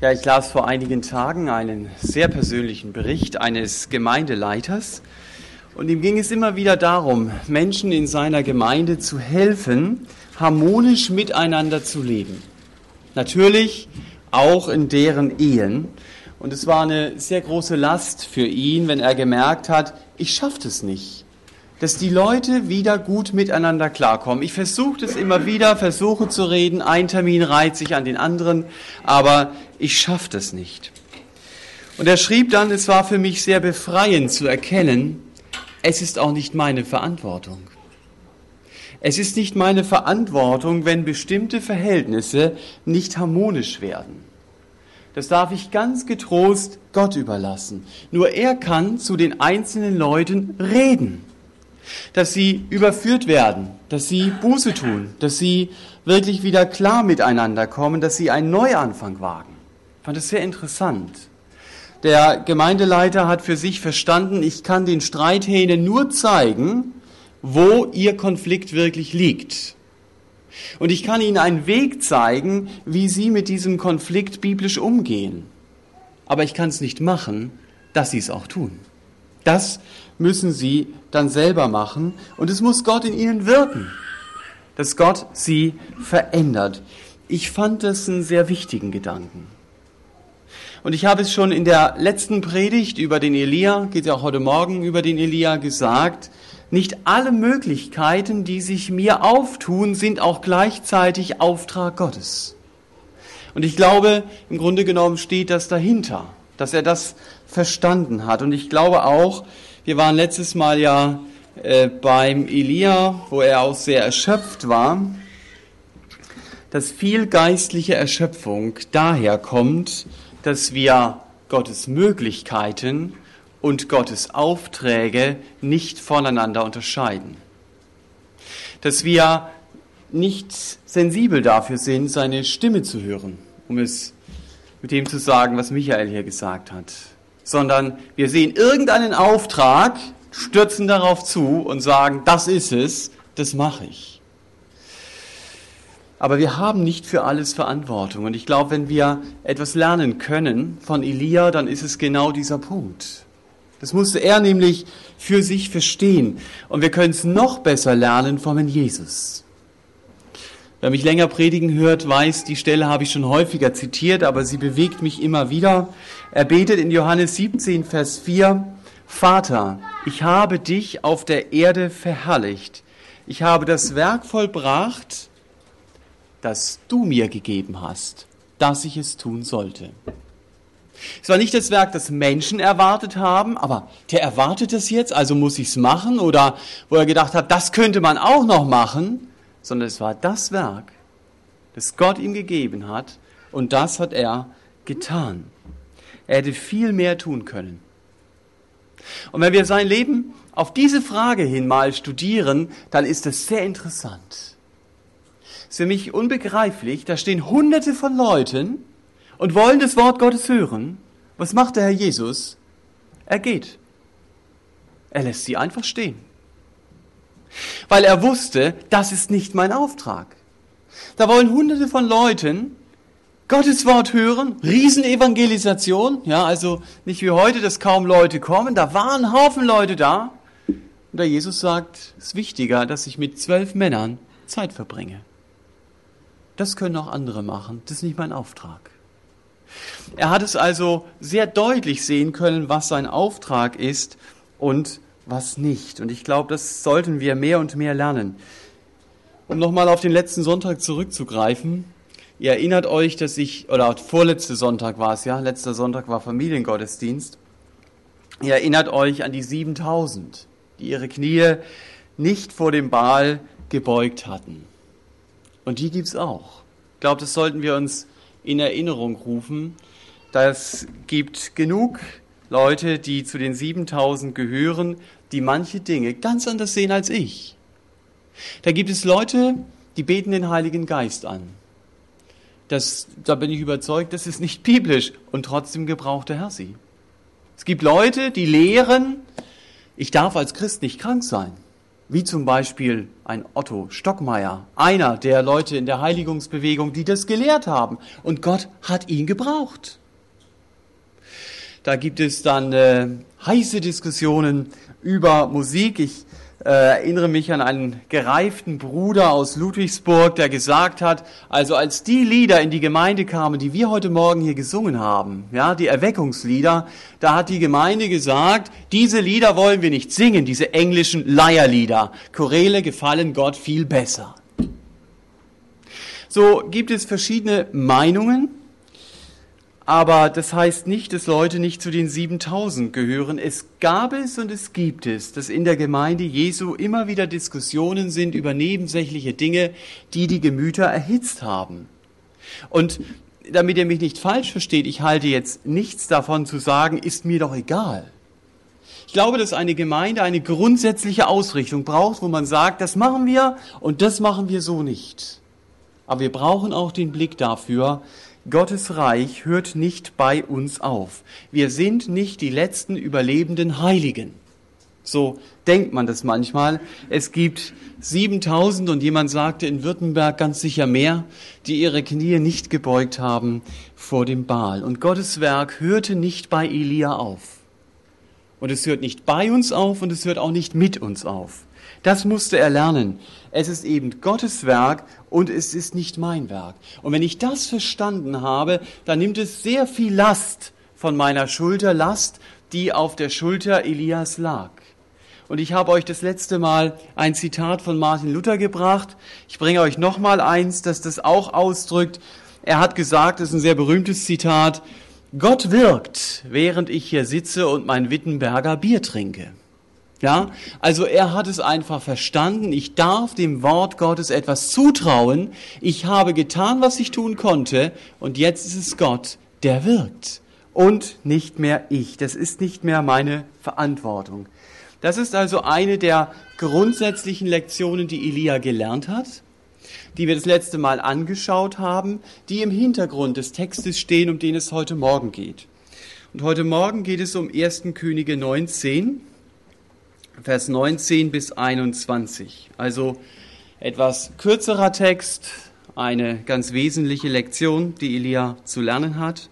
Ja, ich las vor einigen Tagen einen sehr persönlichen Bericht eines Gemeindeleiters und ihm ging es immer wieder darum, Menschen in seiner Gemeinde zu helfen, harmonisch miteinander zu leben. Natürlich auch in deren Ehen. Und es war eine sehr große Last für ihn, wenn er gemerkt hat, ich schaffe es nicht dass die Leute wieder gut miteinander klarkommen. Ich versuche das immer wieder, versuche zu reden, ein Termin reiht sich an den anderen, aber ich schaffe das nicht. Und er schrieb dann, es war für mich sehr befreiend zu erkennen, es ist auch nicht meine Verantwortung. Es ist nicht meine Verantwortung, wenn bestimmte Verhältnisse nicht harmonisch werden. Das darf ich ganz getrost Gott überlassen. Nur er kann zu den einzelnen Leuten reden dass sie überführt werden, dass sie Buße tun, dass sie wirklich wieder klar miteinander kommen, dass sie einen Neuanfang wagen. Ich fand es sehr interessant. Der Gemeindeleiter hat für sich verstanden, ich kann den Streithähnen nur zeigen, wo ihr Konflikt wirklich liegt. Und ich kann ihnen einen Weg zeigen, wie sie mit diesem Konflikt biblisch umgehen. Aber ich kann es nicht machen, dass sie es auch tun. Das müssen sie dann selber machen und es muss Gott in ihnen wirken, dass Gott sie verändert. Ich fand das einen sehr wichtigen Gedanken. Und ich habe es schon in der letzten Predigt über den Elia, geht ja auch heute Morgen über den Elia gesagt, nicht alle Möglichkeiten, die sich mir auftun, sind auch gleichzeitig Auftrag Gottes. Und ich glaube, im Grunde genommen steht das dahinter, dass er das verstanden hat. Und ich glaube auch, wir waren letztes Mal ja äh, beim Elia, wo er auch sehr erschöpft war, dass viel geistliche Erschöpfung daher kommt, dass wir Gottes Möglichkeiten und Gottes Aufträge nicht voneinander unterscheiden. Dass wir nicht sensibel dafür sind, seine Stimme zu hören, um es mit dem zu sagen, was Michael hier gesagt hat sondern wir sehen irgendeinen Auftrag, stürzen darauf zu und sagen, das ist es, das mache ich. Aber wir haben nicht für alles Verantwortung. Und ich glaube, wenn wir etwas lernen können von Elia, dann ist es genau dieser Punkt. Das musste er nämlich für sich verstehen. Und wir können es noch besser lernen von Jesus. Wer mich länger predigen hört, weiß, die Stelle habe ich schon häufiger zitiert, aber sie bewegt mich immer wieder. Er betet in Johannes 17, Vers 4, Vater, ich habe dich auf der Erde verherrlicht. Ich habe das Werk vollbracht, das du mir gegeben hast, dass ich es tun sollte. Es war nicht das Werk, das Menschen erwartet haben, aber der erwartet es jetzt, also muss ich es machen, oder wo er gedacht hat, das könnte man auch noch machen, sondern es war das Werk, das Gott ihm gegeben hat, und das hat er getan. Er hätte viel mehr tun können. Und wenn wir sein Leben auf diese Frage hin mal studieren, dann ist es sehr interessant. Es ist für mich unbegreiflich, da stehen hunderte von Leuten und wollen das Wort Gottes hören. Was macht der Herr Jesus? Er geht. Er lässt sie einfach stehen. Weil er wusste, das ist nicht mein Auftrag. Da wollen hunderte von Leuten Gottes Wort hören, Riesenevangelisation, ja, also nicht wie heute, dass kaum Leute kommen, da waren Haufen Leute da. Und der Jesus sagt, es ist wichtiger, dass ich mit zwölf Männern Zeit verbringe. Das können auch andere machen, das ist nicht mein Auftrag. Er hat es also sehr deutlich sehen können, was sein Auftrag ist und was nicht. Und ich glaube, das sollten wir mehr und mehr lernen. Um nochmal auf den letzten Sonntag zurückzugreifen, Ihr erinnert euch, dass ich, oder vorletzte Sonntag war es ja, letzter Sonntag war Familiengottesdienst. Ihr erinnert euch an die 7000, die ihre Knie nicht vor dem Baal gebeugt hatten. Und die gibt's auch. Ich glaube, das sollten wir uns in Erinnerung rufen. Das gibt genug Leute, die zu den 7000 gehören, die manche Dinge ganz anders sehen als ich. Da gibt es Leute, die beten den Heiligen Geist an. Das, da bin ich überzeugt, das ist nicht biblisch und trotzdem gebraucht der Herr sie. Es gibt Leute, die lehren, ich darf als Christ nicht krank sein. wie zum Beispiel ein Otto Stockmeier, einer der Leute in der Heiligungsbewegung, die das gelehrt haben. Und Gott hat ihn gebraucht. Da gibt es dann äh, heiße Diskussionen über Musik. Ich äh, erinnere mich an einen gereiften Bruder aus Ludwigsburg, der gesagt hat, also als die Lieder in die Gemeinde kamen, die wir heute Morgen hier gesungen haben, ja, die Erweckungslieder, da hat die Gemeinde gesagt, diese Lieder wollen wir nicht singen, diese englischen Leierlieder. Choräle gefallen Gott viel besser. So gibt es verschiedene Meinungen aber das heißt nicht, dass Leute nicht zu den 7000 gehören. Es gab es und es gibt es, dass in der Gemeinde Jesu immer wieder Diskussionen sind über nebensächliche Dinge, die die Gemüter erhitzt haben. Und damit ihr mich nicht falsch versteht, ich halte jetzt nichts davon zu sagen, ist mir doch egal. Ich glaube, dass eine Gemeinde eine grundsätzliche Ausrichtung braucht, wo man sagt, das machen wir und das machen wir so nicht. Aber wir brauchen auch den Blick dafür, Gottes Reich hört nicht bei uns auf. Wir sind nicht die letzten überlebenden Heiligen. So denkt man das manchmal. Es gibt 7000 und jemand sagte in Württemberg ganz sicher mehr, die ihre Knie nicht gebeugt haben vor dem Baal. Und Gottes Werk hörte nicht bei Elia auf. Und es hört nicht bei uns auf und es hört auch nicht mit uns auf. Das musste er lernen. Es ist eben Gottes Werk und es ist nicht mein Werk. Und wenn ich das verstanden habe, dann nimmt es sehr viel Last von meiner Schulter, Last, die auf der Schulter Elias lag. Und ich habe euch das letzte Mal ein Zitat von Martin Luther gebracht. Ich bringe euch nochmal eins, das das auch ausdrückt. Er hat gesagt, das ist ein sehr berühmtes Zitat, Gott wirkt, während ich hier sitze und mein Wittenberger Bier trinke. Ja, also er hat es einfach verstanden. Ich darf dem Wort Gottes etwas zutrauen. Ich habe getan, was ich tun konnte. Und jetzt ist es Gott, der wirkt. Und nicht mehr ich. Das ist nicht mehr meine Verantwortung. Das ist also eine der grundsätzlichen Lektionen, die Elia gelernt hat, die wir das letzte Mal angeschaut haben, die im Hintergrund des Textes stehen, um den es heute Morgen geht. Und heute Morgen geht es um 1. Könige 19. Vers 19 bis 21. Also etwas kürzerer Text, eine ganz wesentliche Lektion, die Elia zu lernen hat.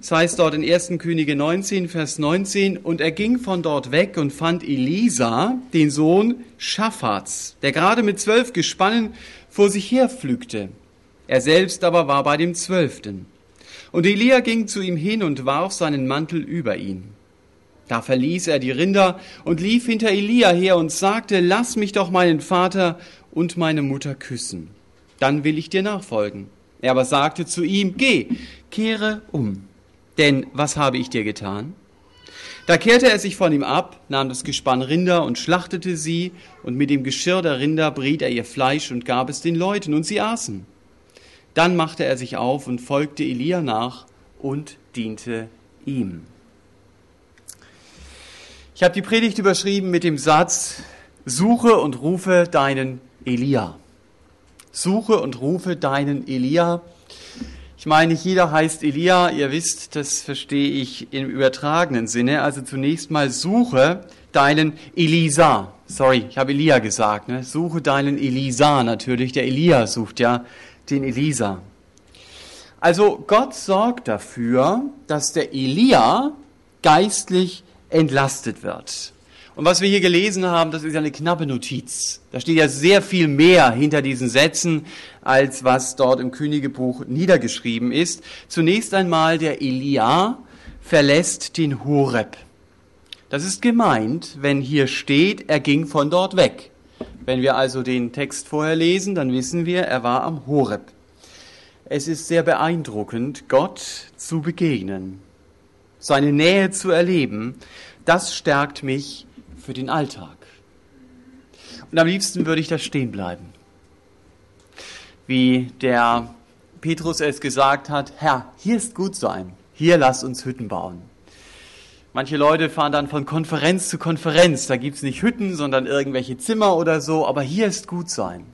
Es heißt dort in 1. Könige 19, Vers 19, und er ging von dort weg und fand Elisa, den Sohn Schaffats, der gerade mit zwölf Gespannen vor sich herpflügte. Er selbst aber war bei dem Zwölften. Und Elia ging zu ihm hin und warf seinen Mantel über ihn. Da verließ er die Rinder und lief hinter Elia her und sagte, lass mich doch meinen Vater und meine Mutter küssen. Dann will ich dir nachfolgen. Er aber sagte zu ihm, geh, kehre um. Denn was habe ich dir getan? Da kehrte er sich von ihm ab, nahm das Gespann Rinder und schlachtete sie, und mit dem Geschirr der Rinder briet er ihr Fleisch und gab es den Leuten, und sie aßen. Dann machte er sich auf und folgte Elia nach und diente ihm. Ich habe die Predigt überschrieben mit dem Satz, suche und rufe deinen Elia. Suche und rufe deinen Elia. Ich meine, nicht jeder heißt Elia, ihr wisst, das verstehe ich im übertragenen Sinne. Also zunächst mal suche deinen Elisa. Sorry, ich habe Elia gesagt. Ne? Suche deinen Elisa natürlich. Der Elia sucht ja den Elisa. Also Gott sorgt dafür, dass der Elia geistlich entlastet wird. Und was wir hier gelesen haben, das ist eine knappe Notiz. Da steht ja sehr viel mehr hinter diesen Sätzen, als was dort im Königebuch niedergeschrieben ist. Zunächst einmal, der Elia verlässt den Horeb. Das ist gemeint, wenn hier steht, er ging von dort weg. Wenn wir also den Text vorher lesen, dann wissen wir, er war am Horeb. Es ist sehr beeindruckend, Gott zu begegnen seine Nähe zu erleben, das stärkt mich für den Alltag. Und am liebsten würde ich da stehen bleiben. Wie der Petrus es gesagt hat, Herr, hier ist gut sein, hier lass uns Hütten bauen. Manche Leute fahren dann von Konferenz zu Konferenz, da gibt es nicht Hütten, sondern irgendwelche Zimmer oder so, aber hier ist gut sein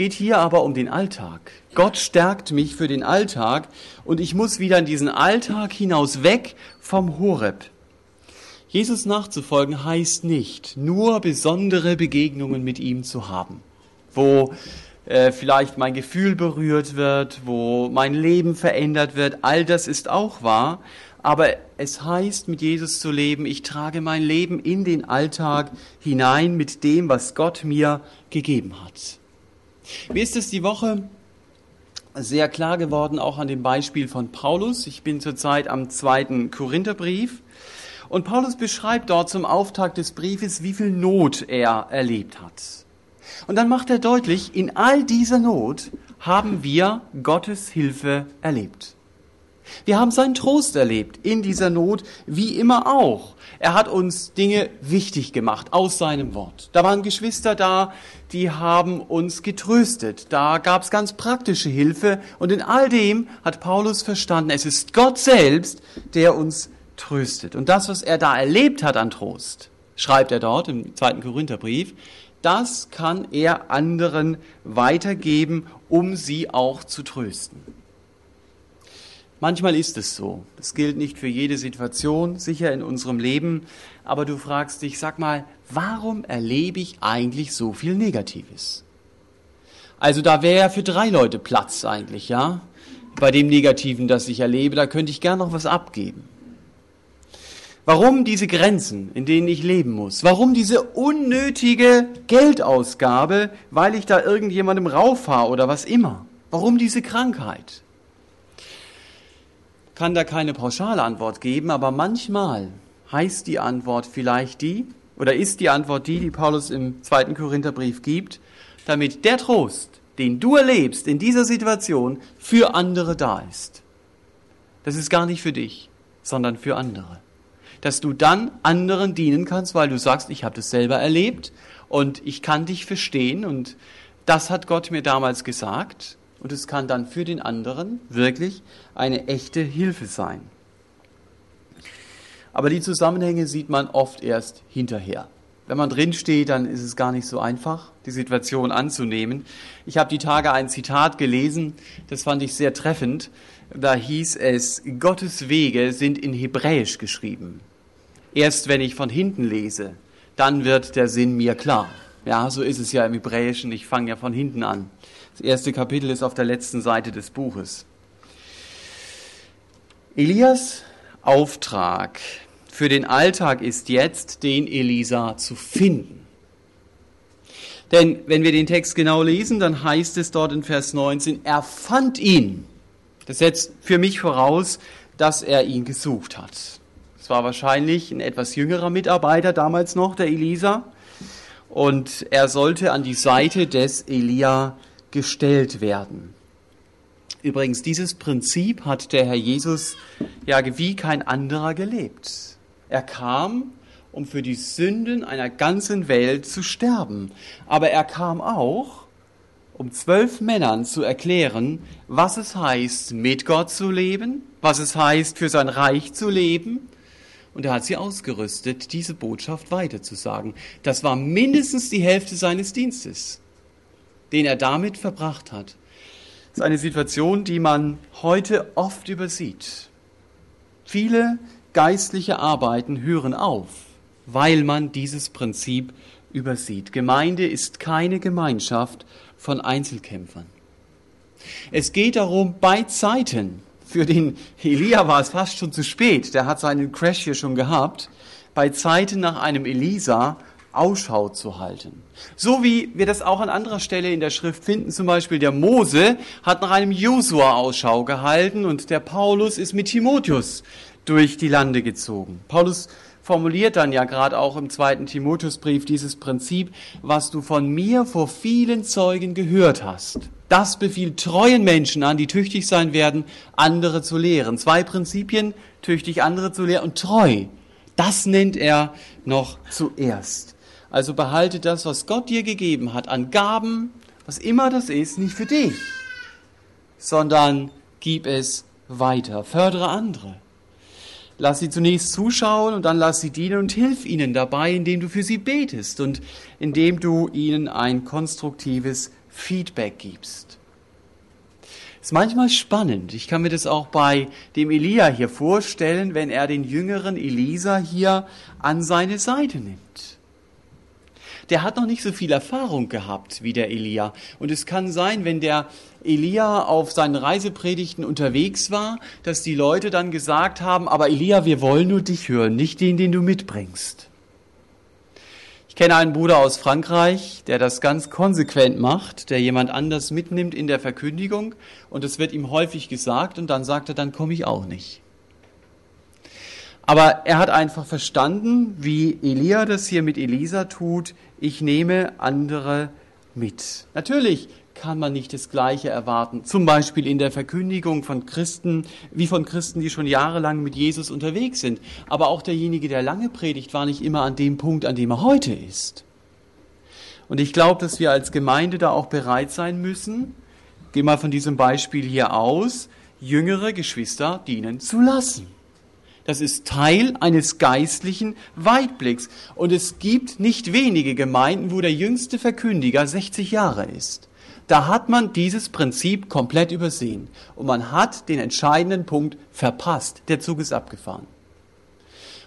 geht hier aber um den Alltag. Gott stärkt mich für den Alltag und ich muss wieder in diesen Alltag hinaus weg vom Horeb. Jesus nachzufolgen heißt nicht, nur besondere Begegnungen mit ihm zu haben, wo äh, vielleicht mein Gefühl berührt wird, wo mein Leben verändert wird. All das ist auch wahr. Aber es heißt, mit Jesus zu leben, ich trage mein Leben in den Alltag hinein mit dem, was Gott mir gegeben hat. Mir ist es die Woche sehr klar geworden, auch an dem Beispiel von Paulus. Ich bin zurzeit am zweiten Korintherbrief. Und Paulus beschreibt dort zum Auftakt des Briefes, wie viel Not er erlebt hat. Und dann macht er deutlich, in all dieser Not haben wir Gottes Hilfe erlebt. Wir haben seinen Trost erlebt in dieser Not, wie immer auch. Er hat uns Dinge wichtig gemacht aus seinem Wort. Da waren Geschwister da, die haben uns getröstet. Da gab es ganz praktische Hilfe. Und in all dem hat Paulus verstanden, es ist Gott selbst, der uns tröstet. Und das, was er da erlebt hat an Trost, schreibt er dort im zweiten Korintherbrief, das kann er anderen weitergeben, um sie auch zu trösten. Manchmal ist es so. Das gilt nicht für jede Situation, sicher in unserem Leben. Aber du fragst dich, sag mal, warum erlebe ich eigentlich so viel Negatives? Also da wäre ja für drei Leute Platz eigentlich, ja? Bei dem Negativen, das ich erlebe, da könnte ich gern noch was abgeben. Warum diese Grenzen, in denen ich leben muss? Warum diese unnötige Geldausgabe, weil ich da irgendjemandem rauffahre oder was immer? Warum diese Krankheit? Kann da keine pauschale Antwort geben, aber manchmal heißt die Antwort vielleicht die, oder ist die Antwort die, die Paulus im zweiten Korintherbrief gibt, damit der Trost, den du erlebst in dieser Situation, für andere da ist. Das ist gar nicht für dich, sondern für andere dass du dann anderen dienen kannst, weil du sagst, ich habe das selber erlebt und ich kann dich verstehen und das hat Gott mir damals gesagt und es kann dann für den anderen wirklich eine echte Hilfe sein. Aber die Zusammenhänge sieht man oft erst hinterher. Wenn man drin steht, dann ist es gar nicht so einfach, die Situation anzunehmen. Ich habe die Tage ein Zitat gelesen, das fand ich sehr treffend. Da hieß es, Gottes Wege sind in Hebräisch geschrieben. Erst wenn ich von hinten lese, dann wird der Sinn mir klar. Ja, so ist es ja im Hebräischen. Ich fange ja von hinten an. Das erste Kapitel ist auf der letzten Seite des Buches. Elias Auftrag für den Alltag ist jetzt, den Elisa zu finden. Denn wenn wir den Text genau lesen, dann heißt es dort in Vers 19, er fand ihn. Das setzt für mich voraus, dass er ihn gesucht hat war wahrscheinlich ein etwas jüngerer Mitarbeiter damals noch, der Elisa. Und er sollte an die Seite des Elia gestellt werden. Übrigens, dieses Prinzip hat der Herr Jesus ja wie kein anderer gelebt. Er kam, um für die Sünden einer ganzen Welt zu sterben. Aber er kam auch, um zwölf Männern zu erklären, was es heißt, mit Gott zu leben, was es heißt, für sein Reich zu leben und er hat sie ausgerüstet, diese Botschaft weiterzusagen. Das war mindestens die Hälfte seines Dienstes, den er damit verbracht hat. Das ist eine Situation, die man heute oft übersieht. Viele geistliche Arbeiten hören auf, weil man dieses Prinzip übersieht. Gemeinde ist keine Gemeinschaft von Einzelkämpfern. Es geht darum, bei Zeiten, für den Elia war es fast schon zu spät. Der hat seinen Crash hier schon gehabt. Bei Zeiten nach einem Elisa Ausschau zu halten. So wie wir das auch an anderer Stelle in der Schrift finden, zum Beispiel der Mose hat nach einem Josua Ausschau gehalten und der Paulus ist mit Timotheus durch die Lande gezogen. Paulus formuliert dann ja gerade auch im zweiten Timotheusbrief dieses Prinzip, was du von mir vor vielen Zeugen gehört hast. Das befiehlt treuen Menschen an, die tüchtig sein werden, andere zu lehren. Zwei Prinzipien, tüchtig andere zu lehren und treu. Das nennt er noch zuerst. Also behalte das, was Gott dir gegeben hat, an Gaben, was immer das ist, nicht für dich, sondern gib es weiter. Fördere andere. Lass sie zunächst zuschauen und dann lass sie dienen und hilf ihnen dabei, indem du für sie betest und indem du ihnen ein konstruktives Feedback gibst. Ist manchmal spannend. Ich kann mir das auch bei dem Elia hier vorstellen, wenn er den jüngeren Elisa hier an seine Seite nimmt. Der hat noch nicht so viel Erfahrung gehabt wie der Elia. Und es kann sein, wenn der Elia auf seinen Reisepredigten unterwegs war, dass die Leute dann gesagt haben, aber Elia, wir wollen nur dich hören, nicht den, den du mitbringst. Ich kenne einen Bruder aus Frankreich, der das ganz konsequent macht, der jemand anders mitnimmt in der Verkündigung und es wird ihm häufig gesagt und dann sagt er, dann komme ich auch nicht. Aber er hat einfach verstanden, wie Elia das hier mit Elisa tut, ich nehme andere mit. Natürlich kann man nicht das Gleiche erwarten. Zum Beispiel in der Verkündigung von Christen, wie von Christen, die schon jahrelang mit Jesus unterwegs sind. Aber auch derjenige, der lange predigt, war nicht immer an dem Punkt, an dem er heute ist. Und ich glaube, dass wir als Gemeinde da auch bereit sein müssen, geh mal von diesem Beispiel hier aus, jüngere Geschwister dienen zu lassen. Das ist Teil eines geistlichen Weitblicks. Und es gibt nicht wenige Gemeinden, wo der jüngste Verkündiger 60 Jahre ist. Da hat man dieses Prinzip komplett übersehen und man hat den entscheidenden Punkt verpasst. Der Zug ist abgefahren.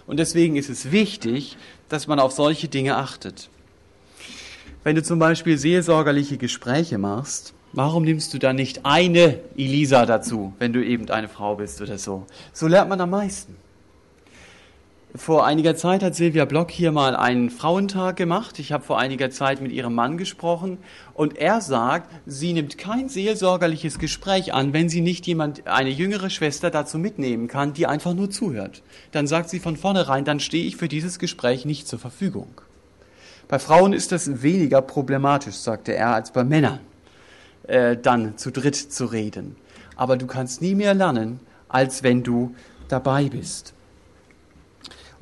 Und deswegen ist es wichtig, dass man auf solche Dinge achtet. Wenn du zum Beispiel seelsorgerliche Gespräche machst, warum nimmst du dann nicht eine Elisa dazu, wenn du eben eine Frau bist oder so? So lernt man am meisten. Vor einiger Zeit hat Silvia Block hier mal einen Frauentag gemacht. Ich habe vor einiger Zeit mit ihrem Mann gesprochen und er sagt, sie nimmt kein seelsorgerliches Gespräch an, wenn sie nicht jemand, eine jüngere Schwester dazu mitnehmen kann, die einfach nur zuhört. Dann sagt sie von vornherein, dann stehe ich für dieses Gespräch nicht zur Verfügung. Bei Frauen ist das weniger problematisch, sagte er, als bei Männern, äh, dann zu dritt zu reden. Aber du kannst nie mehr lernen, als wenn du dabei bist.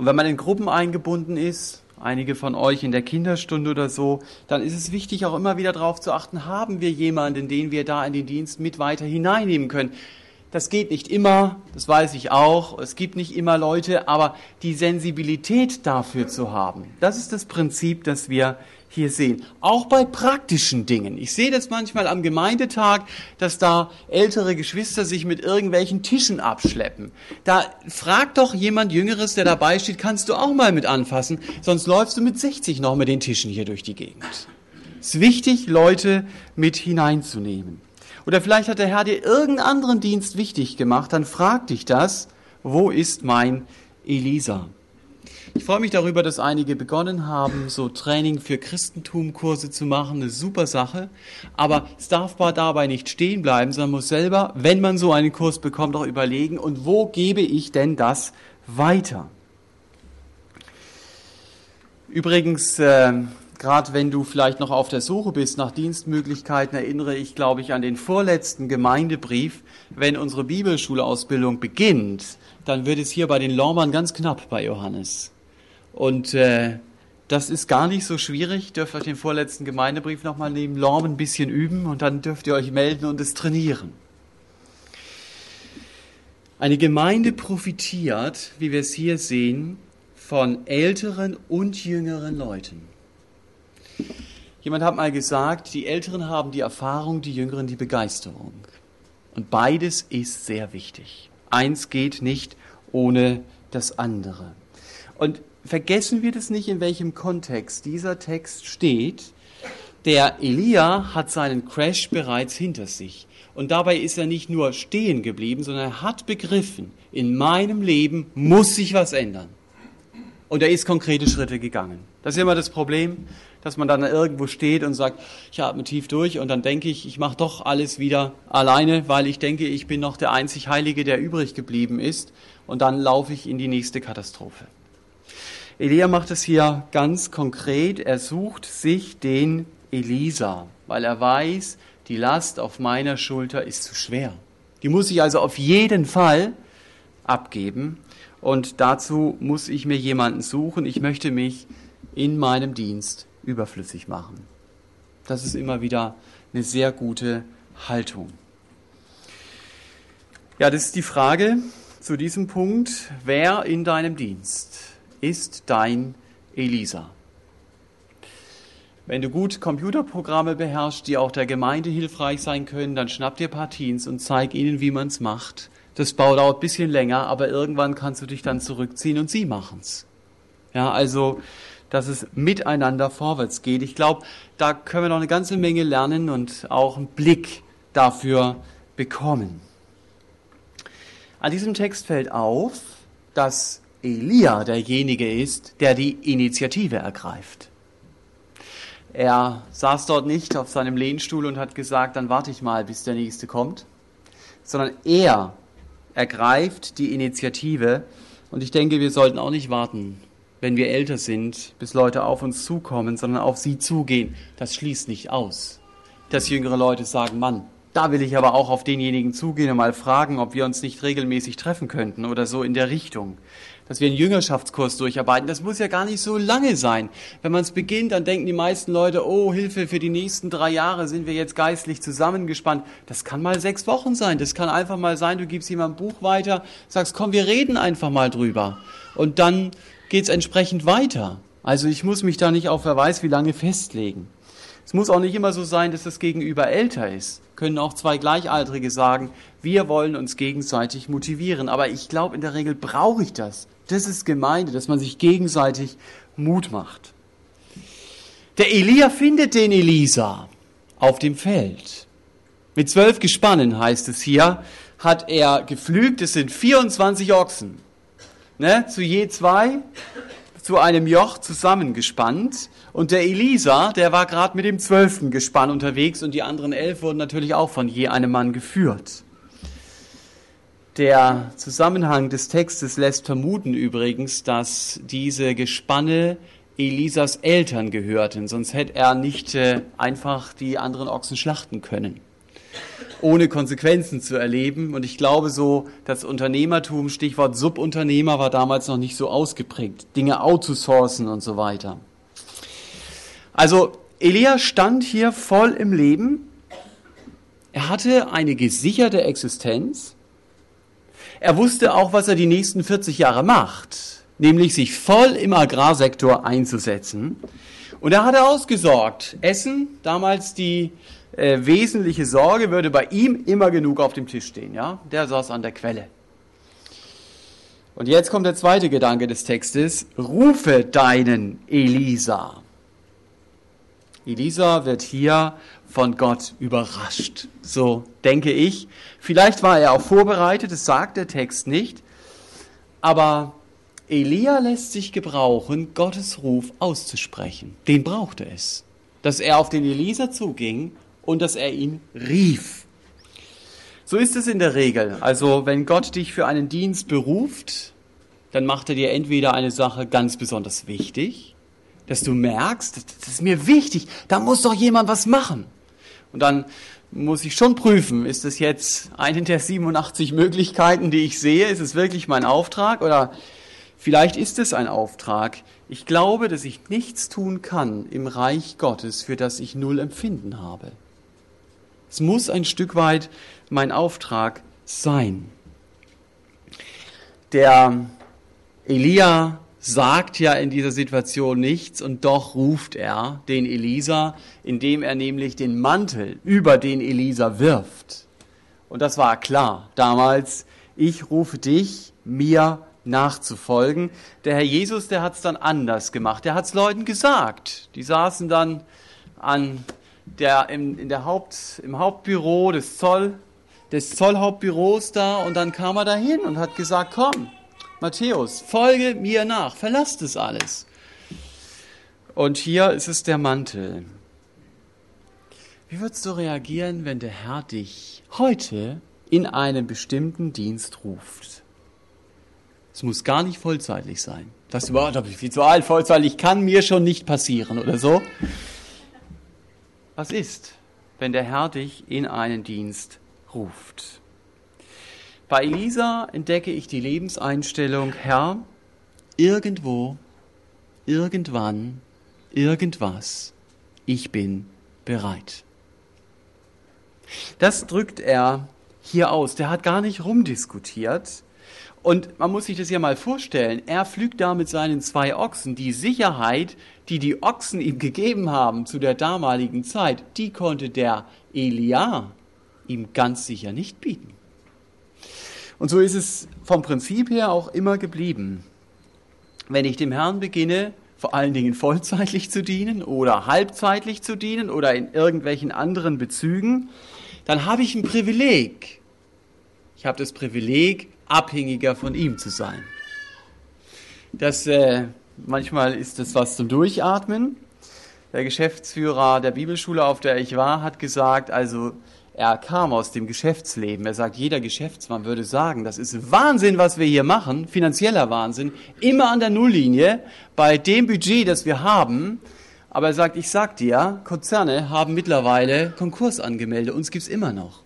Und wenn man in Gruppen eingebunden ist, einige von euch in der Kinderstunde oder so, dann ist es wichtig, auch immer wieder darauf zu achten, haben wir jemanden, den wir da in den Dienst mit weiter hineinnehmen können. Das geht nicht immer, das weiß ich auch. Es gibt nicht immer Leute, aber die Sensibilität dafür zu haben, das ist das Prinzip, das wir hier sehen. Auch bei praktischen Dingen. Ich sehe das manchmal am Gemeindetag, dass da ältere Geschwister sich mit irgendwelchen Tischen abschleppen. Da fragt doch jemand Jüngeres, der dabei steht, kannst du auch mal mit anfassen, sonst läufst du mit 60 noch mit den Tischen hier durch die Gegend. Es ist wichtig, Leute mit hineinzunehmen. Oder vielleicht hat der Herr dir irgendeinen anderen Dienst wichtig gemacht, dann frag dich das, wo ist mein Elisa? Ich freue mich darüber, dass einige begonnen haben, so Training für Christentum-Kurse zu machen. Eine super Sache. Aber es darf dabei nicht stehen bleiben, sondern muss selber, wenn man so einen Kurs bekommt, auch überlegen, und wo gebe ich denn das weiter? Übrigens, äh, gerade wenn du vielleicht noch auf der Suche bist nach Dienstmöglichkeiten, erinnere ich, glaube ich, an den vorletzten Gemeindebrief. Wenn unsere Bibelschulausbildung beginnt, dann wird es hier bei den Lormern ganz knapp bei Johannes. Und äh, das ist gar nicht so schwierig. Dürft euch den vorletzten Gemeindebrief nochmal neben Lorm ein bisschen üben und dann dürft ihr euch melden und es trainieren. Eine Gemeinde profitiert, wie wir es hier sehen, von älteren und jüngeren Leuten. Jemand hat mal gesagt, die Älteren haben die Erfahrung, die Jüngeren die Begeisterung. Und beides ist sehr wichtig. Eins geht nicht ohne das andere. Und vergessen wir das nicht, in welchem Kontext dieser Text steht. Der Elia hat seinen Crash bereits hinter sich. Und dabei ist er nicht nur stehen geblieben, sondern er hat begriffen, in meinem Leben muss sich was ändern. Und er ist konkrete Schritte gegangen. Das ist immer das Problem, dass man dann irgendwo steht und sagt, ich atme tief durch und dann denke ich, ich mache doch alles wieder alleine, weil ich denke, ich bin noch der einzig Heilige, der übrig geblieben ist. Und dann laufe ich in die nächste Katastrophe. Elia macht es hier ganz konkret. Er sucht sich den Elisa, weil er weiß, die Last auf meiner Schulter ist zu schwer. Die muss ich also auf jeden Fall abgeben. Und dazu muss ich mir jemanden suchen. Ich möchte mich in meinem Dienst überflüssig machen. Das ist immer wieder eine sehr gute Haltung. Ja, das ist die Frage zu diesem Punkt. Wer in deinem Dienst ist dein Elisa? Wenn du gut Computerprogramme beherrschst, die auch der Gemeinde hilfreich sein können, dann schnapp dir ein und zeig ihnen, wie man es macht. Das dauert ein bisschen länger, aber irgendwann kannst du dich dann zurückziehen und sie machen's. Ja, also, dass es miteinander vorwärts geht. Ich glaube, da können wir noch eine ganze Menge lernen und auch einen Blick dafür bekommen. An diesem Text fällt auf, dass Elia derjenige ist, der die Initiative ergreift. Er saß dort nicht auf seinem Lehnstuhl und hat gesagt, dann warte ich mal, bis der nächste kommt, sondern er ergreift die Initiative. Und ich denke, wir sollten auch nicht warten, wenn wir älter sind, bis Leute auf uns zukommen, sondern auf sie zugehen. Das schließt nicht aus, dass jüngere Leute sagen, Mann, da will ich aber auch auf denjenigen zugehen und mal fragen, ob wir uns nicht regelmäßig treffen könnten oder so in der Richtung dass wir einen Jüngerschaftskurs durcharbeiten. Das muss ja gar nicht so lange sein. Wenn man es beginnt, dann denken die meisten Leute, oh Hilfe, für die nächsten drei Jahre sind wir jetzt geistlich zusammengespannt. Das kann mal sechs Wochen sein. Das kann einfach mal sein, du gibst jemandem ein Buch weiter, sagst, komm, wir reden einfach mal drüber. Und dann geht es entsprechend weiter. Also ich muss mich da nicht auf wer weiß wie lange festlegen. Es muss auch nicht immer so sein, dass das Gegenüber älter ist. Können auch zwei Gleichaltrige sagen, wir wollen uns gegenseitig motivieren. Aber ich glaube, in der Regel brauche ich das. Das ist Gemeinde, dass man sich gegenseitig Mut macht. Der Elia findet den Elisa auf dem Feld. Mit zwölf Gespannen heißt es hier, hat er geflügt. Es sind 24 Ochsen. Ne, zu je zwei, zu einem Joch zusammengespannt. Und der Elisa, der war gerade mit dem zwölften Gespann unterwegs und die anderen elf wurden natürlich auch von je einem Mann geführt. Der Zusammenhang des Textes lässt vermuten übrigens, dass diese Gespanne Elisas Eltern gehörten, sonst hätte er nicht äh, einfach die anderen Ochsen schlachten können, ohne Konsequenzen zu erleben. Und ich glaube so, das Unternehmertum, Stichwort Subunternehmer, war damals noch nicht so ausgeprägt, Dinge outzusourcen und so weiter. Also Elia stand hier voll im Leben. Er hatte eine gesicherte Existenz. Er wusste auch, was er die nächsten 40 Jahre macht, nämlich sich voll im Agrarsektor einzusetzen. Und er hatte ausgesorgt. Essen, damals die äh, wesentliche Sorge, würde bei ihm immer genug auf dem Tisch stehen. Ja? Der saß an der Quelle. Und jetzt kommt der zweite Gedanke des Textes. Rufe deinen Elisa. Elisa wird hier von Gott überrascht. So denke ich. Vielleicht war er auch vorbereitet, das sagt der Text nicht. Aber Elia lässt sich gebrauchen, Gottes Ruf auszusprechen. Den brauchte es. Dass er auf den Elisa zuging und dass er ihn rief. So ist es in der Regel. Also wenn Gott dich für einen Dienst beruft, dann macht er dir entweder eine Sache ganz besonders wichtig, dass du merkst, das ist mir wichtig, da muss doch jemand was machen. Und dann muss ich schon prüfen, ist es jetzt eine der 87 Möglichkeiten, die ich sehe? Ist es wirklich mein Auftrag? Oder vielleicht ist es ein Auftrag. Ich glaube, dass ich nichts tun kann im Reich Gottes, für das ich null Empfinden habe. Es muss ein Stück weit mein Auftrag sein. Der Elia sagt ja in dieser Situation nichts und doch ruft er den Elisa, indem er nämlich den Mantel über den Elisa wirft. Und das war klar damals, ich rufe dich, mir nachzufolgen. Der Herr Jesus, der hat es dann anders gemacht. Der hat es Leuten gesagt. Die saßen dann an der, im, in der Haupt, im Hauptbüro des Zoll, des Zollhauptbüros da und dann kam er dahin und hat gesagt, komm, Matthäus, folge mir nach, verlasst es alles. Und hier ist es der Mantel. Wie würdest du reagieren, wenn der Herr dich heute in einen bestimmten Dienst ruft? Es muss gar nicht vollzeitlich sein. Das da bin ich viel zu alt, vollzeitlich kann mir schon nicht passieren oder so. Was ist, wenn der Herr dich in einen Dienst ruft? Bei Elisa entdecke ich die Lebenseinstellung, Herr, irgendwo, irgendwann, irgendwas, ich bin bereit. Das drückt er hier aus. Der hat gar nicht rumdiskutiert, Und man muss sich das ja mal vorstellen. Er pflügt da mit seinen zwei Ochsen. Die Sicherheit, die die Ochsen ihm gegeben haben zu der damaligen Zeit, die konnte der Elia ihm ganz sicher nicht bieten. Und so ist es vom Prinzip her auch immer geblieben. Wenn ich dem Herrn beginne, vor allen Dingen vollzeitlich zu dienen oder halbzeitlich zu dienen oder in irgendwelchen anderen Bezügen, dann habe ich ein Privileg. Ich habe das Privileg, abhängiger von ihm zu sein. Das, äh, manchmal ist das was zum Durchatmen. Der Geschäftsführer der Bibelschule, auf der ich war, hat gesagt, also er kam aus dem Geschäftsleben. Er sagt, jeder Geschäftsmann würde sagen, das ist Wahnsinn, was wir hier machen, finanzieller Wahnsinn, immer an der Nulllinie bei dem Budget, das wir haben. Aber er sagt, ich sag dir, Konzerne haben mittlerweile Konkurs angemeldet. Uns gibt's immer noch.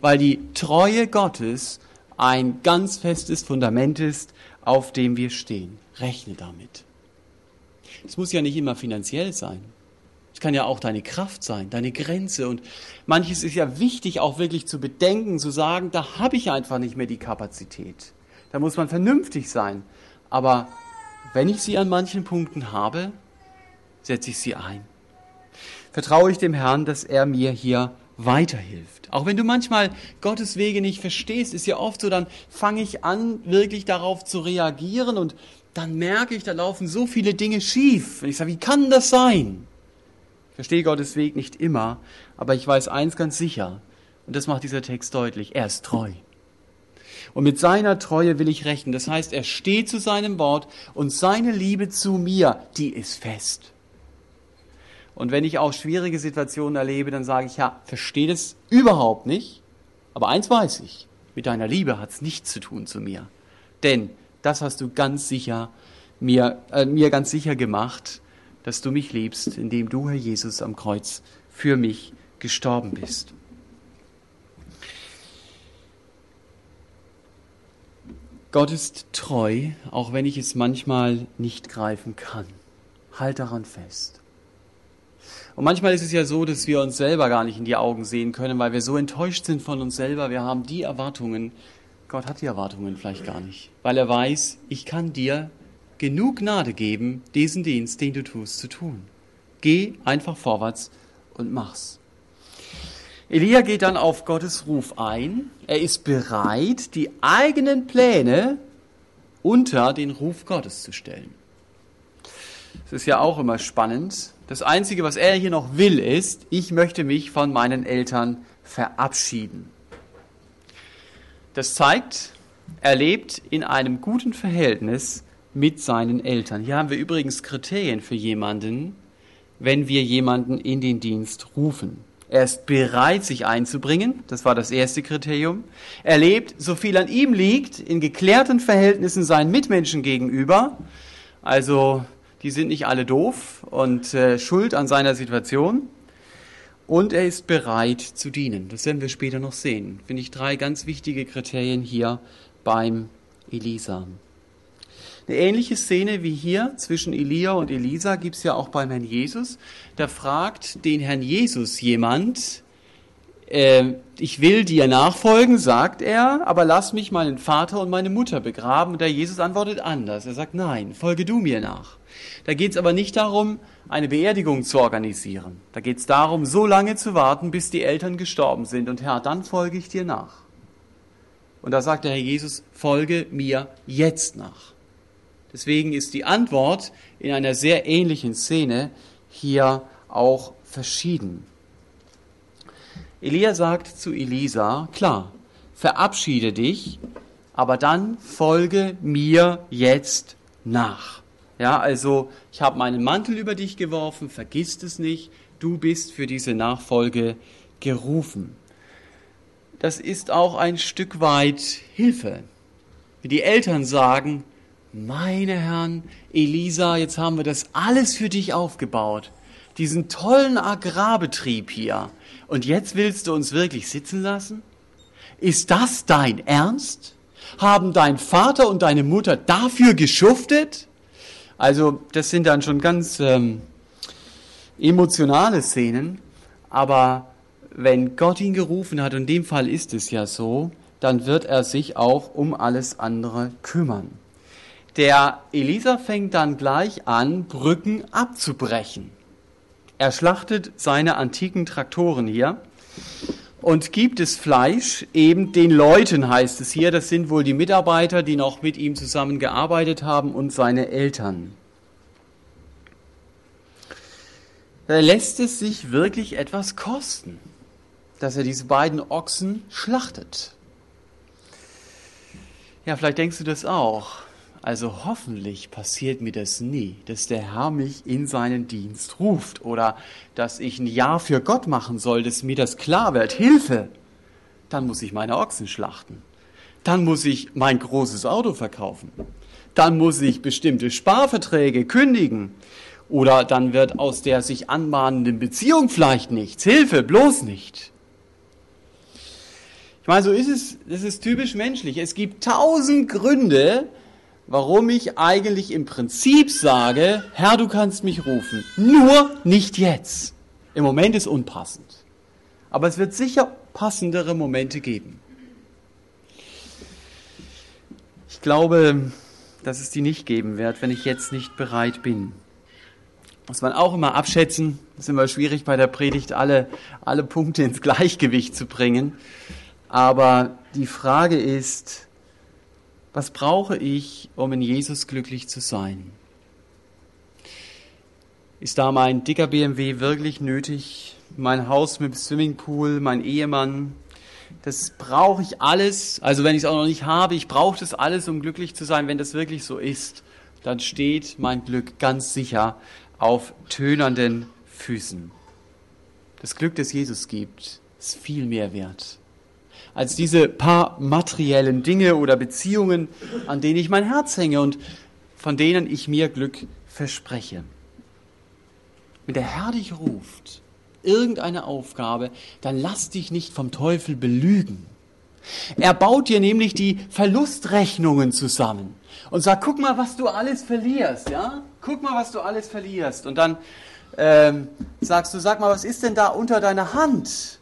Weil die Treue Gottes ein ganz festes Fundament ist, auf dem wir stehen. Rechne damit. Es muss ja nicht immer finanziell sein. Es kann ja auch deine Kraft sein, deine Grenze. Und manches ist ja wichtig, auch wirklich zu bedenken, zu sagen, da habe ich einfach nicht mehr die Kapazität. Da muss man vernünftig sein. Aber wenn ich sie an manchen Punkten habe, setze ich sie ein. Vertraue ich dem Herrn, dass er mir hier weiterhilft. Auch wenn du manchmal Gottes Wege nicht verstehst, ist ja oft so, dann fange ich an, wirklich darauf zu reagieren und dann merke ich, da laufen so viele Dinge schief. Und ich sage, wie kann das sein? Verstehe Gottes Weg nicht immer, aber ich weiß eins ganz sicher, und das macht dieser Text deutlich, er ist treu. Und mit seiner Treue will ich rechnen. Das heißt, er steht zu seinem Wort und seine Liebe zu mir, die ist fest. Und wenn ich auch schwierige Situationen erlebe, dann sage ich, ja, verstehe das überhaupt nicht. Aber eins weiß ich, mit deiner Liebe hat es nichts zu tun zu mir. Denn das hast du ganz sicher mir, äh, mir ganz sicher gemacht, dass du mich liebst, indem du, Herr Jesus, am Kreuz für mich gestorben bist. Gott ist treu, auch wenn ich es manchmal nicht greifen kann. Halt daran fest. Und manchmal ist es ja so, dass wir uns selber gar nicht in die Augen sehen können, weil wir so enttäuscht sind von uns selber. Wir haben die Erwartungen. Gott hat die Erwartungen vielleicht gar nicht, weil er weiß, ich kann dir genug Gnade geben, diesen Dienst, den du tust, zu tun. Geh einfach vorwärts und mach's. Elia geht dann auf Gottes Ruf ein. Er ist bereit, die eigenen Pläne unter den Ruf Gottes zu stellen. Es ist ja auch immer spannend, das Einzige, was er hier noch will, ist, ich möchte mich von meinen Eltern verabschieden. Das zeigt, er lebt in einem guten Verhältnis mit seinen Eltern. Hier haben wir übrigens Kriterien für jemanden, wenn wir jemanden in den Dienst rufen. Er ist bereit, sich einzubringen. Das war das erste Kriterium. Er lebt, so viel an ihm liegt, in geklärten Verhältnissen seinen Mitmenschen gegenüber. Also die sind nicht alle doof und äh, schuld an seiner Situation. Und er ist bereit zu dienen. Das werden wir später noch sehen. Finde ich drei ganz wichtige Kriterien hier beim Elisa. Eine ähnliche Szene wie hier zwischen Elia und Elisa gibt es ja auch beim Herrn Jesus. Da fragt den Herrn Jesus jemand, äh, ich will dir nachfolgen, sagt er, aber lass mich meinen Vater und meine Mutter begraben. Und der Jesus antwortet anders. Er sagt, nein, folge du mir nach. Da geht es aber nicht darum, eine Beerdigung zu organisieren. Da geht es darum, so lange zu warten, bis die Eltern gestorben sind. Und Herr, dann folge ich dir nach. Und da sagt der Herr Jesus, folge mir jetzt nach. Deswegen ist die Antwort in einer sehr ähnlichen Szene hier auch verschieden. Elia sagt zu Elisa, klar, verabschiede dich, aber dann folge mir jetzt nach. Ja, also ich habe meinen Mantel über dich geworfen, vergiss es nicht, du bist für diese Nachfolge gerufen. Das ist auch ein Stück weit Hilfe. Wie die Eltern sagen, meine Herren, Elisa, jetzt haben wir das alles für dich aufgebaut. Diesen tollen Agrarbetrieb hier. Und jetzt willst du uns wirklich sitzen lassen? Ist das dein Ernst? Haben dein Vater und deine Mutter dafür geschuftet? Also das sind dann schon ganz ähm, emotionale Szenen, aber wenn Gott ihn gerufen hat, und in dem Fall ist es ja so, dann wird er sich auch um alles andere kümmern. Der Elisa fängt dann gleich an, Brücken abzubrechen. Er schlachtet seine antiken Traktoren hier und gibt das Fleisch eben den Leuten, heißt es hier. Das sind wohl die Mitarbeiter, die noch mit ihm zusammengearbeitet haben und seine Eltern. Da lässt es sich wirklich etwas kosten, dass er diese beiden Ochsen schlachtet. Ja, vielleicht denkst du das auch. Also hoffentlich passiert mir das nie, dass der Herr mich in seinen Dienst ruft oder dass ich ein Jahr für Gott machen soll, dass mir das klar wird. Hilfe! Dann muss ich meine Ochsen schlachten. Dann muss ich mein großes Auto verkaufen. Dann muss ich bestimmte Sparverträge kündigen. Oder dann wird aus der sich anmahnenden Beziehung vielleicht nichts. Hilfe, bloß nicht. Ich meine, so ist es, das ist typisch menschlich. Es gibt tausend Gründe, warum ich eigentlich im Prinzip sage, Herr, du kannst mich rufen. Nur nicht jetzt. Im Moment ist unpassend. Aber es wird sicher passendere Momente geben. Ich glaube, dass es die nicht geben wird, wenn ich jetzt nicht bereit bin. Muss man auch immer abschätzen. Es ist immer schwierig bei der Predigt alle, alle Punkte ins Gleichgewicht zu bringen. Aber die Frage ist, was brauche ich, um in Jesus glücklich zu sein? Ist da mein dicker BMW wirklich nötig? Mein Haus mit Swimmingpool, mein Ehemann? Das brauche ich alles. Also wenn ich es auch noch nicht habe, ich brauche das alles, um glücklich zu sein. Wenn das wirklich so ist, dann steht mein Glück ganz sicher auf tönernden Füßen. Das Glück, das Jesus gibt, ist viel mehr wert als diese paar materiellen Dinge oder Beziehungen, an denen ich mein Herz hänge und von denen ich mir Glück verspreche. Wenn der Herr dich ruft, irgendeine Aufgabe, dann lass dich nicht vom Teufel belügen. Er baut dir nämlich die Verlustrechnungen zusammen und sagt, guck mal, was du alles verlierst, ja? Guck mal, was du alles verlierst. Und dann ähm, sagst du, sag mal, was ist denn da unter deiner Hand?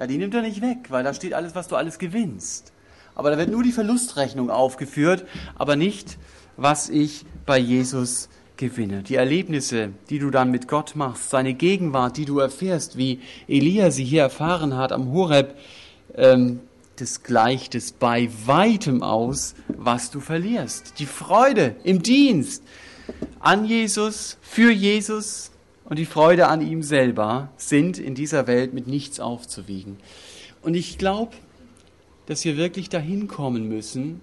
Ja, die nimmt er nicht weg, weil da steht alles, was du alles gewinnst. Aber da wird nur die Verlustrechnung aufgeführt, aber nicht, was ich bei Jesus gewinne. Die Erlebnisse, die du dann mit Gott machst, seine Gegenwart, die du erfährst, wie Elia sie hier erfahren hat am Horeb, ähm, das gleicht es bei weitem aus, was du verlierst. Die Freude im Dienst an Jesus, für Jesus, und die Freude an ihm selber sind in dieser Welt mit nichts aufzuwiegen. Und ich glaube, dass wir wirklich dahin kommen müssen,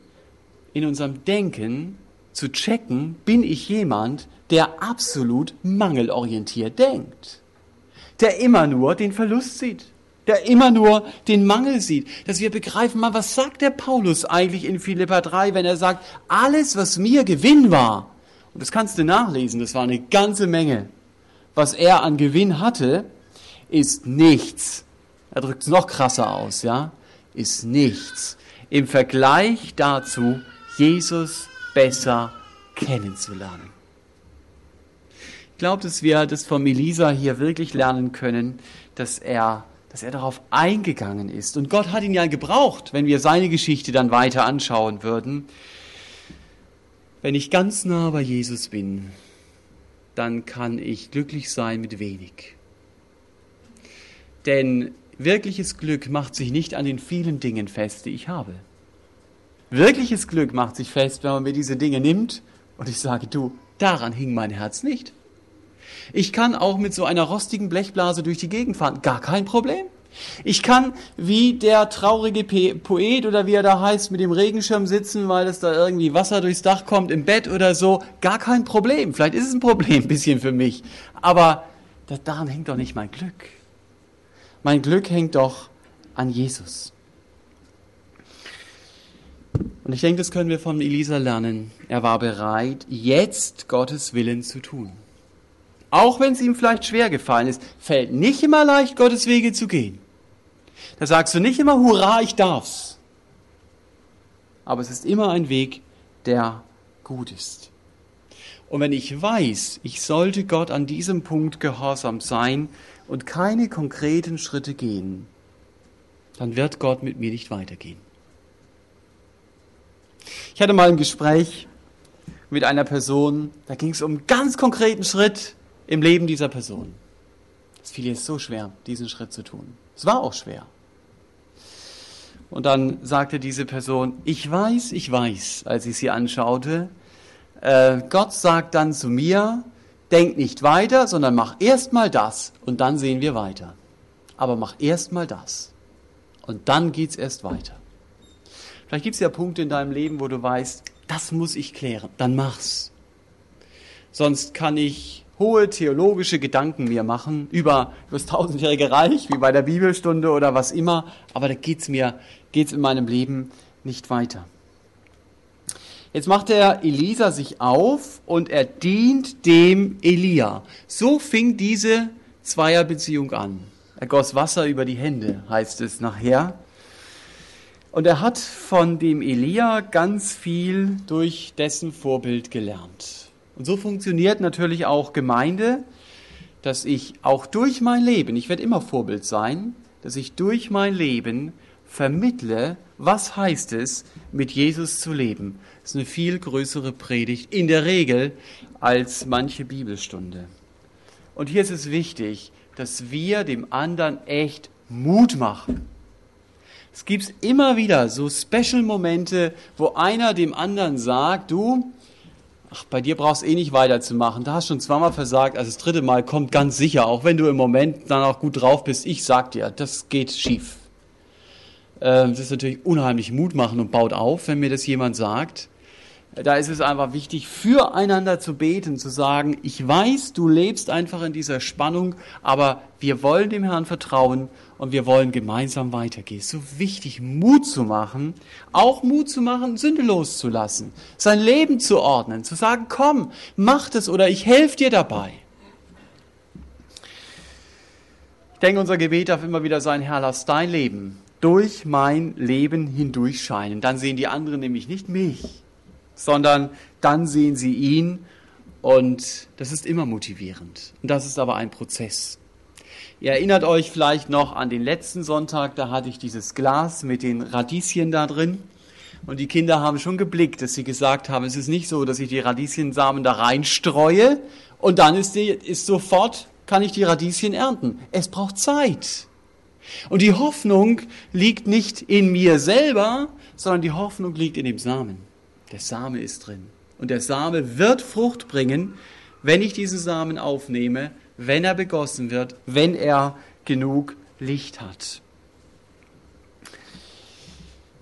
in unserem Denken zu checken, bin ich jemand, der absolut mangelorientiert denkt, der immer nur den Verlust sieht, der immer nur den Mangel sieht, dass wir begreifen, mal, was sagt der Paulus eigentlich in Philippa 3, wenn er sagt, alles, was mir Gewinn war, und das kannst du nachlesen, das war eine ganze Menge, was er an Gewinn hatte, ist nichts. Er drückt es noch krasser aus, ja? Ist nichts. Im Vergleich dazu, Jesus besser kennenzulernen. Ich glaube, dass wir das von Elisa hier wirklich lernen können, dass er, dass er darauf eingegangen ist. Und Gott hat ihn ja gebraucht, wenn wir seine Geschichte dann weiter anschauen würden. Wenn ich ganz nah bei Jesus bin, dann kann ich glücklich sein mit wenig. Denn wirkliches Glück macht sich nicht an den vielen Dingen fest, die ich habe. Wirkliches Glück macht sich fest, wenn man mir diese Dinge nimmt und ich sage, du, daran hing mein Herz nicht. Ich kann auch mit so einer rostigen Blechblase durch die Gegend fahren, gar kein Problem. Ich kann wie der traurige Poet oder wie er da heißt, mit dem Regenschirm sitzen, weil es da irgendwie Wasser durchs Dach kommt im Bett oder so. Gar kein Problem. Vielleicht ist es ein Problem ein bisschen für mich. Aber daran hängt doch nicht mein Glück. Mein Glück hängt doch an Jesus. Und ich denke, das können wir von Elisa lernen. Er war bereit, jetzt Gottes Willen zu tun. Auch wenn es ihm vielleicht schwer gefallen ist, fällt nicht immer leicht, Gottes Wege zu gehen. Da sagst du nicht immer, hurra, ich darf's. Aber es ist immer ein Weg, der gut ist. Und wenn ich weiß, ich sollte Gott an diesem Punkt gehorsam sein und keine konkreten Schritte gehen, dann wird Gott mit mir nicht weitergehen. Ich hatte mal ein Gespräch mit einer Person, da ging es um einen ganz konkreten Schritt im Leben dieser Person. Es fiel jetzt so schwer, diesen Schritt zu tun. Es war auch schwer. Und dann sagte diese Person, ich weiß, ich weiß, als ich sie anschaute, äh, Gott sagt dann zu mir, denk nicht weiter, sondern mach erst mal das und dann sehen wir weiter. Aber mach erst mal das und dann geht's erst weiter. Vielleicht gibt es ja Punkte in deinem Leben, wo du weißt, das muss ich klären, dann mach's. Sonst kann ich hohe theologische Gedanken mir machen über, das tausendjährige Reich, wie bei der Bibelstunde oder was immer, aber da geht's mir, geht's in meinem Leben nicht weiter. Jetzt macht der Elisa sich auf und er dient dem Elia. So fing diese Zweierbeziehung an. Er goss Wasser über die Hände, heißt es nachher. Und er hat von dem Elia ganz viel durch dessen Vorbild gelernt. Und so funktioniert natürlich auch Gemeinde, dass ich auch durch mein Leben, ich werde immer Vorbild sein, dass ich durch mein Leben vermittle, was heißt es, mit Jesus zu leben. Das ist eine viel größere Predigt in der Regel als manche Bibelstunde. Und hier ist es wichtig, dass wir dem anderen echt Mut machen. Es gibt immer wieder so Special-Momente, wo einer dem anderen sagt, du, ach, bei dir brauchst du eh nicht weiterzumachen. Da hast schon zweimal versagt, also das dritte Mal kommt ganz sicher, auch wenn du im Moment dann auch gut drauf bist. Ich sag dir, das geht schief. Ähm, das ist natürlich unheimlich Mut machen und baut auf, wenn mir das jemand sagt. Da ist es einfach wichtig, füreinander zu beten, zu sagen, ich weiß, du lebst einfach in dieser Spannung, aber wir wollen dem Herrn vertrauen und wir wollen gemeinsam weitergehen. So wichtig, Mut zu machen, auch Mut zu machen, Sünde loszulassen, sein Leben zu ordnen, zu sagen, komm, mach das oder ich helfe dir dabei. Ich denke, unser Gebet darf immer wieder sein, Herr, lass dein Leben durch mein Leben hindurch scheinen. Dann sehen die anderen nämlich nicht mich, sondern dann sehen sie ihn und das ist immer motivierend. Und das ist aber ein Prozess. Ihr erinnert euch vielleicht noch an den letzten Sonntag, da hatte ich dieses Glas mit den Radieschen da drin. Und die Kinder haben schon geblickt, dass sie gesagt haben, es ist nicht so, dass ich die Radieschensamen da reinstreue und dann ist, die, ist sofort, kann ich die Radieschen ernten. Es braucht Zeit. Und die Hoffnung liegt nicht in mir selber, sondern die Hoffnung liegt in dem Samen. Der Same ist drin. Und der Same wird Frucht bringen, wenn ich diesen Samen aufnehme, wenn er begossen wird, wenn er genug Licht hat.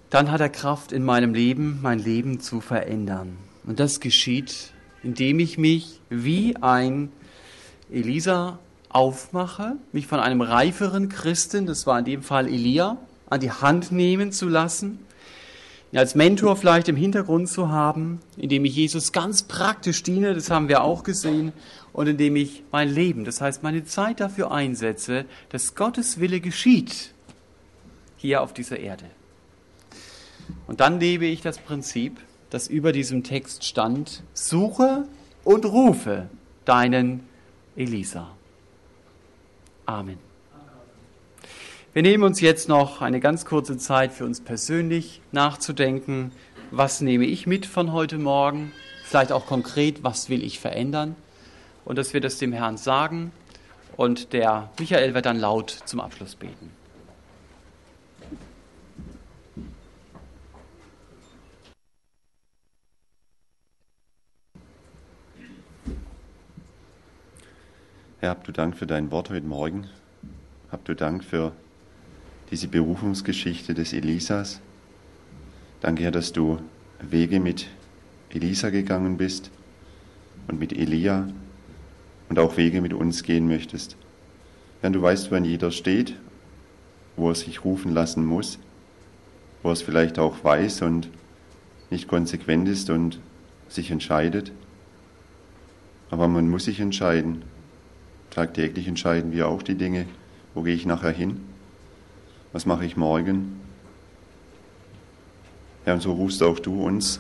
Dann hat er Kraft in meinem Leben, mein Leben zu verändern. Und das geschieht, indem ich mich wie ein Elisa aufmache, mich von einem reiferen Christen, das war in dem Fall Elia, an die Hand nehmen zu lassen, als Mentor vielleicht im Hintergrund zu haben, indem ich Jesus ganz praktisch diene, das haben wir auch gesehen, und indem ich mein Leben, das heißt meine Zeit dafür einsetze, dass Gottes Wille geschieht hier auf dieser Erde. Und dann lebe ich das Prinzip, das über diesem Text stand, suche und rufe deinen Elisa. Amen. Wir nehmen uns jetzt noch eine ganz kurze Zeit für uns persönlich nachzudenken, was nehme ich mit von heute Morgen, vielleicht auch konkret, was will ich verändern und dass wir das dem Herrn sagen und der Michael wird dann laut zum Abschluss beten. Herr, habt du Dank für dein Wort heute Morgen. Habt du Dank für diese Berufungsgeschichte des Elisas. Danke, Herr, dass du Wege mit Elisa gegangen bist und mit Elia und auch Wege mit uns gehen möchtest. Herr, du weißt, wann jeder steht, wo er sich rufen lassen muss, wo er es vielleicht auch weiß und nicht konsequent ist und sich entscheidet. Aber man muss sich entscheiden. Tagtäglich entscheiden wir auch die Dinge, wo gehe ich nachher hin, was mache ich morgen. Ja, und so rufst auch du uns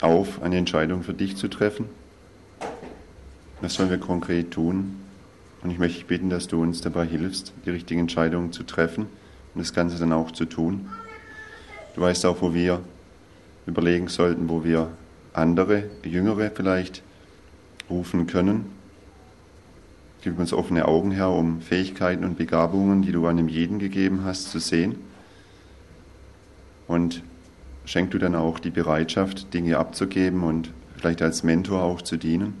auf, eine Entscheidung für dich zu treffen. Was sollen wir konkret tun? Und ich möchte dich bitten, dass du uns dabei hilfst, die richtigen Entscheidungen zu treffen und das Ganze dann auch zu tun. Du weißt auch, wo wir überlegen sollten, wo wir andere, jüngere vielleicht rufen können. Gib uns offene Augen, Herr, um Fähigkeiten und Begabungen, die du einem jeden gegeben hast, zu sehen. Und schenk du dann auch die Bereitschaft, Dinge abzugeben und vielleicht als Mentor auch zu dienen.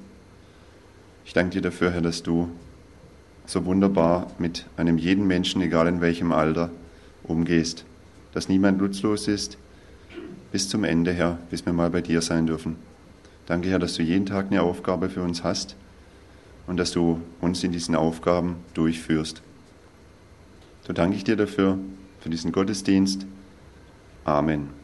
Ich danke dir dafür, Herr, dass du so wunderbar mit einem jeden Menschen, egal in welchem Alter, umgehst. Dass niemand nutzlos ist, bis zum Ende, Herr, bis wir mal bei dir sein dürfen. Danke, Herr, dass du jeden Tag eine Aufgabe für uns hast und dass du uns in diesen Aufgaben durchführst. So danke ich dir dafür, für diesen Gottesdienst. Amen.